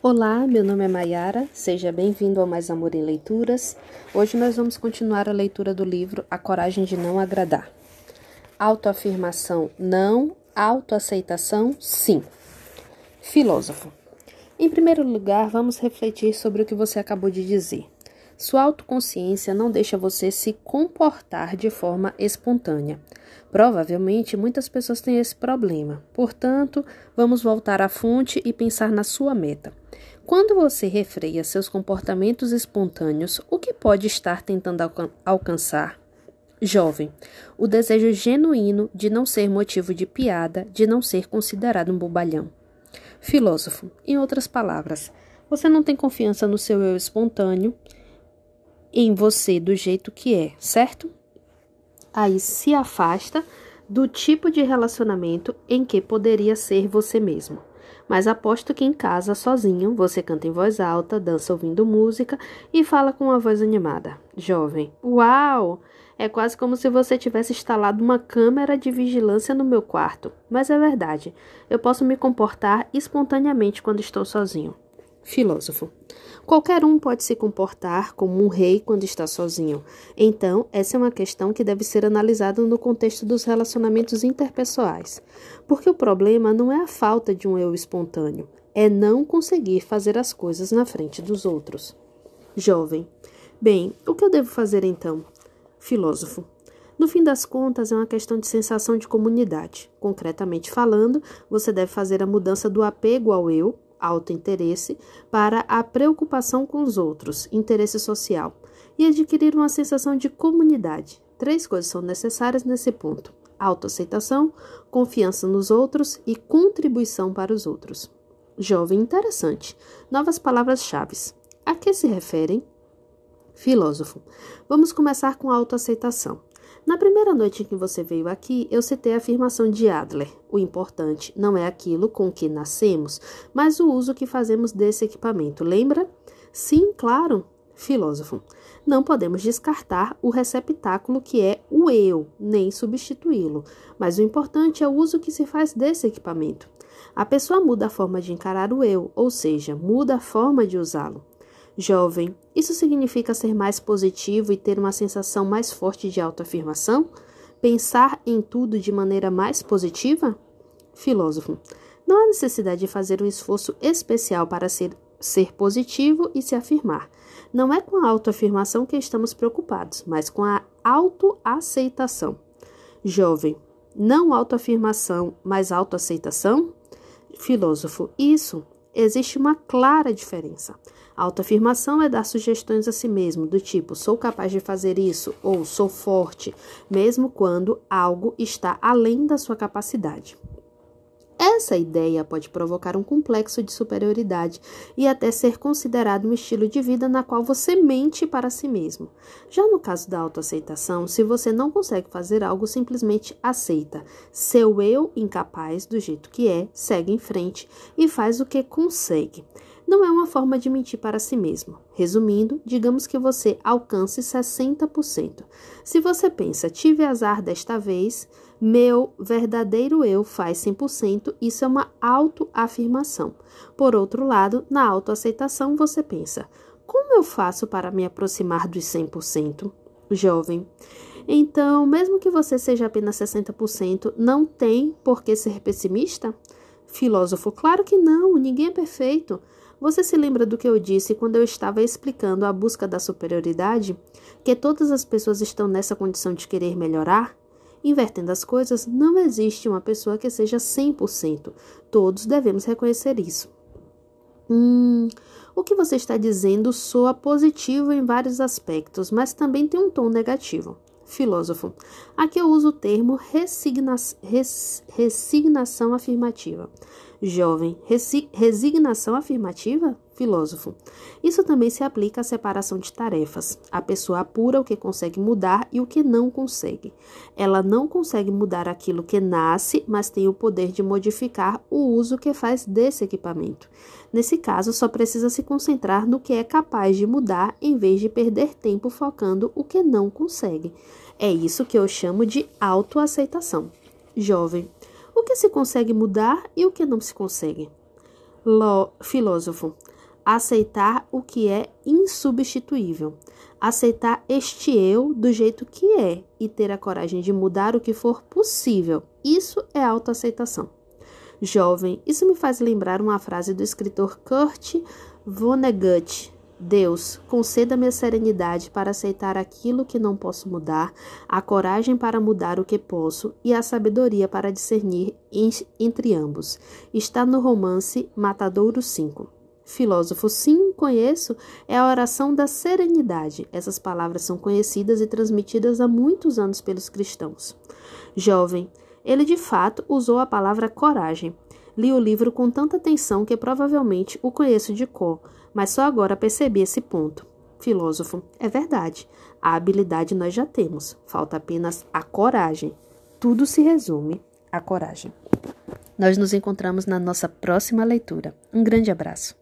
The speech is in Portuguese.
Olá, meu nome é Maiara, seja bem-vindo ao Mais Amor em Leituras. Hoje nós vamos continuar a leitura do livro A Coragem de Não Agradar. Autoafirmação não, autoaceitação sim. Filósofo. Em primeiro lugar, vamos refletir sobre o que você acabou de dizer. Sua autoconsciência não deixa você se comportar de forma espontânea. Provavelmente muitas pessoas têm esse problema. Portanto, vamos voltar à fonte e pensar na sua meta. Quando você refreia seus comportamentos espontâneos, o que pode estar tentando alcan alcançar? Jovem, o desejo genuíno de não ser motivo de piada, de não ser considerado um bobalhão. Filósofo, em outras palavras, você não tem confiança no seu eu espontâneo, em você do jeito que é, certo? Aí se afasta do tipo de relacionamento em que poderia ser você mesmo. Mas aposto que em casa, sozinho, você canta em voz alta, dança ouvindo música e fala com uma voz animada. Jovem, uau! É quase como se você tivesse instalado uma câmera de vigilância no meu quarto. Mas é verdade, eu posso me comportar espontaneamente quando estou sozinho. Filósofo. Qualquer um pode se comportar como um rei quando está sozinho. Então, essa é uma questão que deve ser analisada no contexto dos relacionamentos interpessoais. Porque o problema não é a falta de um eu espontâneo, é não conseguir fazer as coisas na frente dos outros. Jovem. Bem, o que eu devo fazer então? Filósofo. No fim das contas, é uma questão de sensação de comunidade. Concretamente falando, você deve fazer a mudança do apego ao eu autointeresse para a preocupação com os outros, interesse social, e adquirir uma sensação de comunidade. Três coisas são necessárias nesse ponto: autoaceitação, confiança nos outros e contribuição para os outros. Jovem interessante. Novas palavras-chave. A que se referem? Filósofo. Vamos começar com a autoaceitação. Na primeira noite em que você veio aqui, eu citei a afirmação de Adler: o importante não é aquilo com que nascemos, mas o uso que fazemos desse equipamento. Lembra? Sim, claro. Filósofo. Não podemos descartar o receptáculo que é o eu, nem substituí-lo, mas o importante é o uso que se faz desse equipamento. A pessoa muda a forma de encarar o eu, ou seja, muda a forma de usá-lo. Jovem, isso significa ser mais positivo e ter uma sensação mais forte de autoafirmação? Pensar em tudo de maneira mais positiva? Filósofo, não há necessidade de fazer um esforço especial para ser, ser positivo e se afirmar. Não é com a autoafirmação que estamos preocupados, mas com a autoaceitação. Jovem, não autoafirmação, mas autoaceitação? Filósofo, isso existe uma clara diferença. A autoafirmação é dar sugestões a si mesmo, do tipo sou capaz de fazer isso ou sou forte, mesmo quando algo está além da sua capacidade. Essa ideia pode provocar um complexo de superioridade e até ser considerado um estilo de vida na qual você mente para si mesmo. Já no caso da autoaceitação, se você não consegue fazer algo, simplesmente aceita. Seu eu incapaz, do jeito que é, segue em frente e faz o que consegue não é uma forma de mentir para si mesmo. Resumindo, digamos que você alcance 60%. Se você pensa, tive azar desta vez, meu verdadeiro eu faz 100%, isso é uma autoafirmação. Por outro lado, na autoaceitação, você pensa, como eu faço para me aproximar dos 100%? Jovem. Então, mesmo que você seja apenas 60%, não tem por que ser pessimista? Filósofo, claro que não, ninguém é perfeito. Você se lembra do que eu disse quando eu estava explicando a busca da superioridade? Que todas as pessoas estão nessa condição de querer melhorar? Invertendo as coisas, não existe uma pessoa que seja 100%. Todos devemos reconhecer isso. Hum, o que você está dizendo soa positivo em vários aspectos, mas também tem um tom negativo. Filósofo. Aqui eu uso o termo resigna res resignação afirmativa. Jovem, resignação afirmativa? Filósofo. Isso também se aplica à separação de tarefas. A pessoa apura o que consegue mudar e o que não consegue. Ela não consegue mudar aquilo que nasce, mas tem o poder de modificar o uso que faz desse equipamento. Nesse caso, só precisa se concentrar no que é capaz de mudar em vez de perder tempo focando o que não consegue. É isso que eu chamo de autoaceitação. Jovem, que se consegue mudar e o que não se consegue. Ló, filósofo. aceitar o que é insubstituível, aceitar este eu do jeito que é e ter a coragem de mudar o que for possível. Isso é autoaceitação. Jovem, isso me faz lembrar uma frase do escritor Kurt Vonnegut, Deus, conceda-me a serenidade para aceitar aquilo que não posso mudar, a coragem para mudar o que posso e a sabedoria para discernir entre ambos. Está no romance Matadouro 5. Filósofo, sim, conheço, é a oração da serenidade. Essas palavras são conhecidas e transmitidas há muitos anos pelos cristãos. Jovem, ele de fato usou a palavra coragem. Li o livro com tanta atenção que provavelmente o conheço de cor, mas só agora percebi esse ponto. Filósofo, é verdade. A habilidade nós já temos, falta apenas a coragem. Tudo se resume à coragem. Nós nos encontramos na nossa próxima leitura. Um grande abraço.